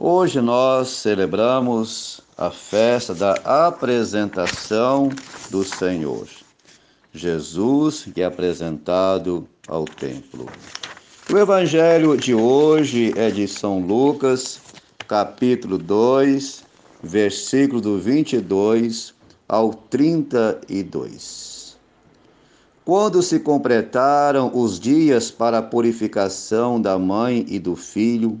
Hoje nós celebramos a festa da apresentação do Senhor. Jesus que é apresentado ao templo. O evangelho de hoje é de São Lucas, capítulo 2, versículo do 22 ao 32. Quando se completaram os dias para a purificação da mãe e do filho,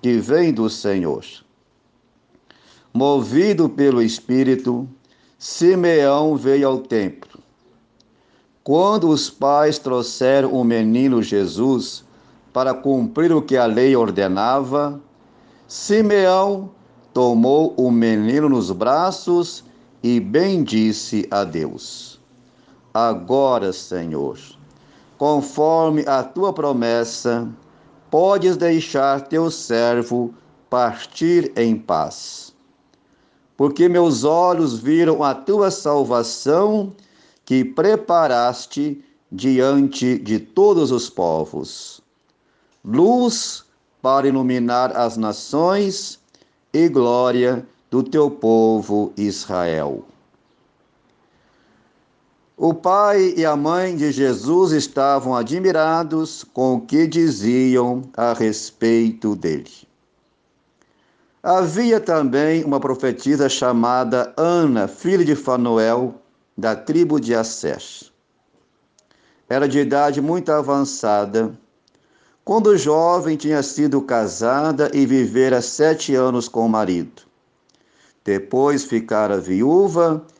que vem do Senhor. Movido pelo Espírito, Simeão veio ao templo. Quando os pais trouxeram o menino Jesus para cumprir o que a lei ordenava, Simeão tomou o menino nos braços e bendisse a Deus. Agora, Senhor, conforme a tua promessa, podes deixar teu servo partir em paz. Porque meus olhos viram a tua salvação que preparaste diante de todos os povos. Luz para iluminar as nações e glória do teu povo Israel. O pai e a mãe de Jesus estavam admirados com o que diziam a respeito dele. Havia também uma profetisa chamada Ana, filha de Fanuel, da tribo de Asser. Era de idade muito avançada. Quando jovem, tinha sido casada e vivera sete anos com o marido. Depois ficara viúva e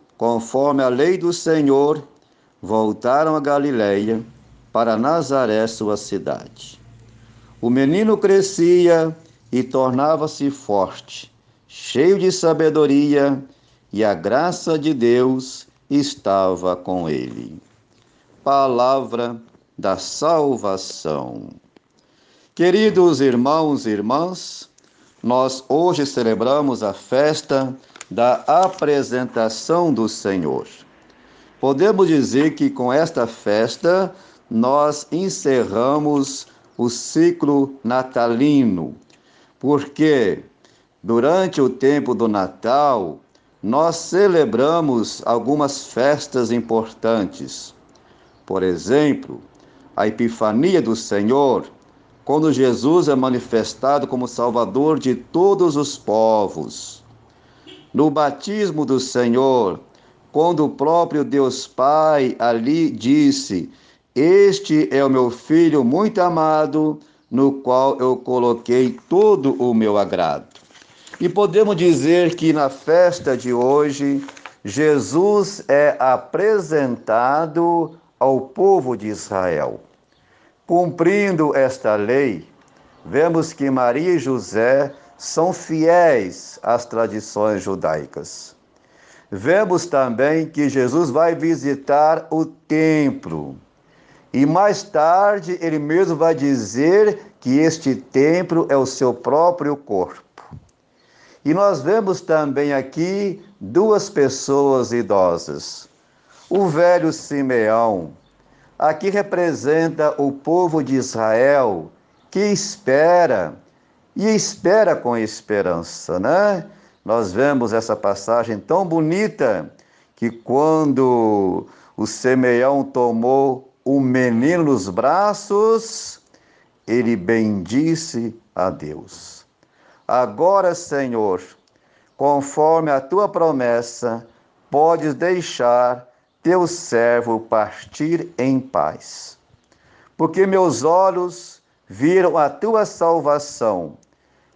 conforme a lei do Senhor, voltaram a Galiléia para Nazaré, sua cidade. O menino crescia e tornava-se forte, cheio de sabedoria, e a graça de Deus estava com ele. Palavra da salvação. Queridos irmãos e irmãs, nós hoje celebramos a festa da apresentação do Senhor. Podemos dizer que com esta festa nós encerramos o ciclo natalino, porque durante o tempo do Natal nós celebramos algumas festas importantes. Por exemplo, a Epifania do Senhor, quando Jesus é manifestado como Salvador de todos os povos no batismo do Senhor, quando o próprio Deus Pai ali disse: Este é o meu filho muito amado, no qual eu coloquei todo o meu agrado. E podemos dizer que na festa de hoje, Jesus é apresentado ao povo de Israel. Cumprindo esta lei, vemos que Maria e José são fiéis às tradições judaicas. Vemos também que Jesus vai visitar o templo. E mais tarde ele mesmo vai dizer que este templo é o seu próprio corpo. E nós vemos também aqui duas pessoas idosas. O velho Simeão, aqui representa o povo de Israel que espera e espera com esperança, né? Nós vemos essa passagem tão bonita que quando o Simeão tomou o menino nos braços, ele bendisse a Deus. Agora, Senhor, conforme a tua promessa, podes deixar teu servo partir em paz. Porque meus olhos viram a tua salvação,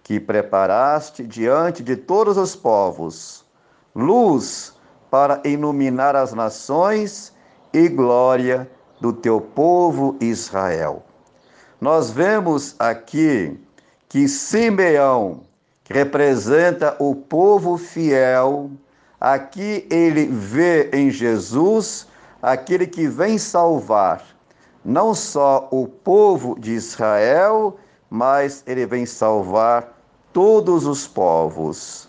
que preparaste diante de todos os povos, luz para iluminar as nações e glória do teu povo Israel. Nós vemos aqui que Simeão, que representa o povo fiel, aqui ele vê em Jesus aquele que vem salvar não só o povo de Israel, mas ele vem salvar todos os povos.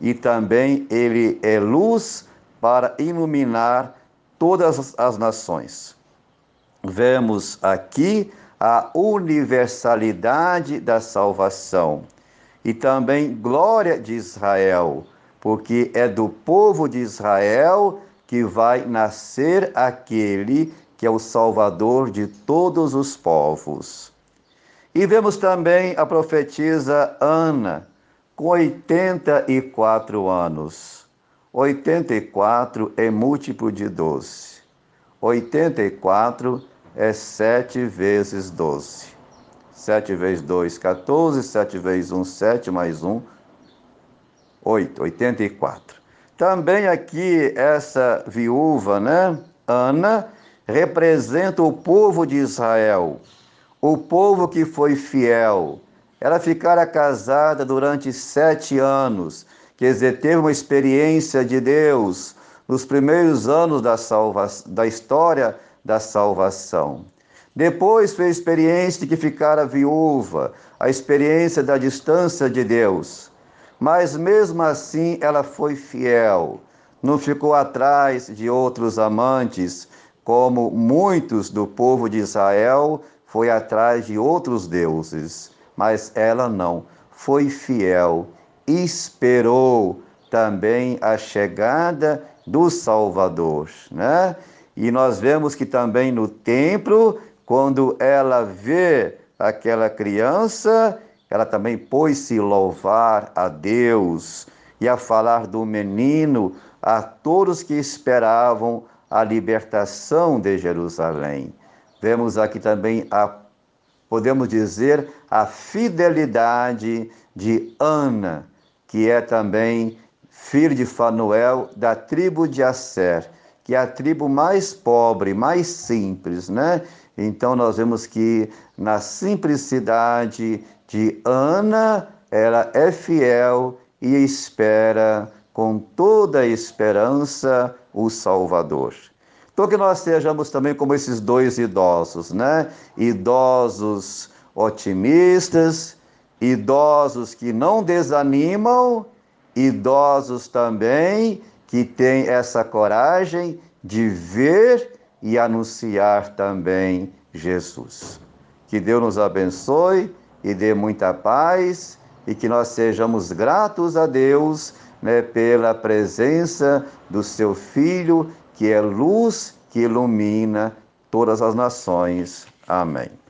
E também ele é luz para iluminar todas as nações. Vemos aqui a universalidade da salvação e também glória de Israel, porque é do povo de Israel que vai nascer aquele que é o Salvador de todos os povos. E vemos também a profetisa Ana, com 84 anos. 84 é múltiplo de 12. 84 é 7 vezes 12. 7 vezes 2, 14. 7 vezes 1, 7 mais 1, 8. 84. Também aqui essa viúva, né? Ana, representa o povo de Israel, o povo que foi fiel. Ela ficara casada durante sete anos, quer dizer, teve uma experiência de Deus nos primeiros anos da, salva da história da salvação. Depois fez a experiência de que ficara viúva, a experiência da distância de Deus. Mas mesmo assim ela foi fiel, não ficou atrás de outros amantes, como muitos do povo de Israel foi atrás de outros deuses. Mas ela não, foi fiel, esperou também a chegada do Salvador, né? E nós vemos que também no templo, quando ela vê aquela criança, ela também pôs-se louvar a Deus e a falar do menino a todos que esperavam a libertação de Jerusalém. Vemos aqui também a podemos dizer a fidelidade de Ana, que é também filho de Fanuel da tribo de Asser, que é a tribo mais pobre, mais simples, né? Então nós vemos que na simplicidade de Ana, ela é fiel e espera com toda a esperança o Salvador. Então que nós sejamos também como esses dois idosos, né? Idosos otimistas, idosos que não desanimam, idosos também que têm essa coragem de ver e anunciar também Jesus. Que Deus nos abençoe e dê muita paz e que nós sejamos gratos a Deus né, pela presença do seu Filho, que é luz que ilumina todas as nações. Amém.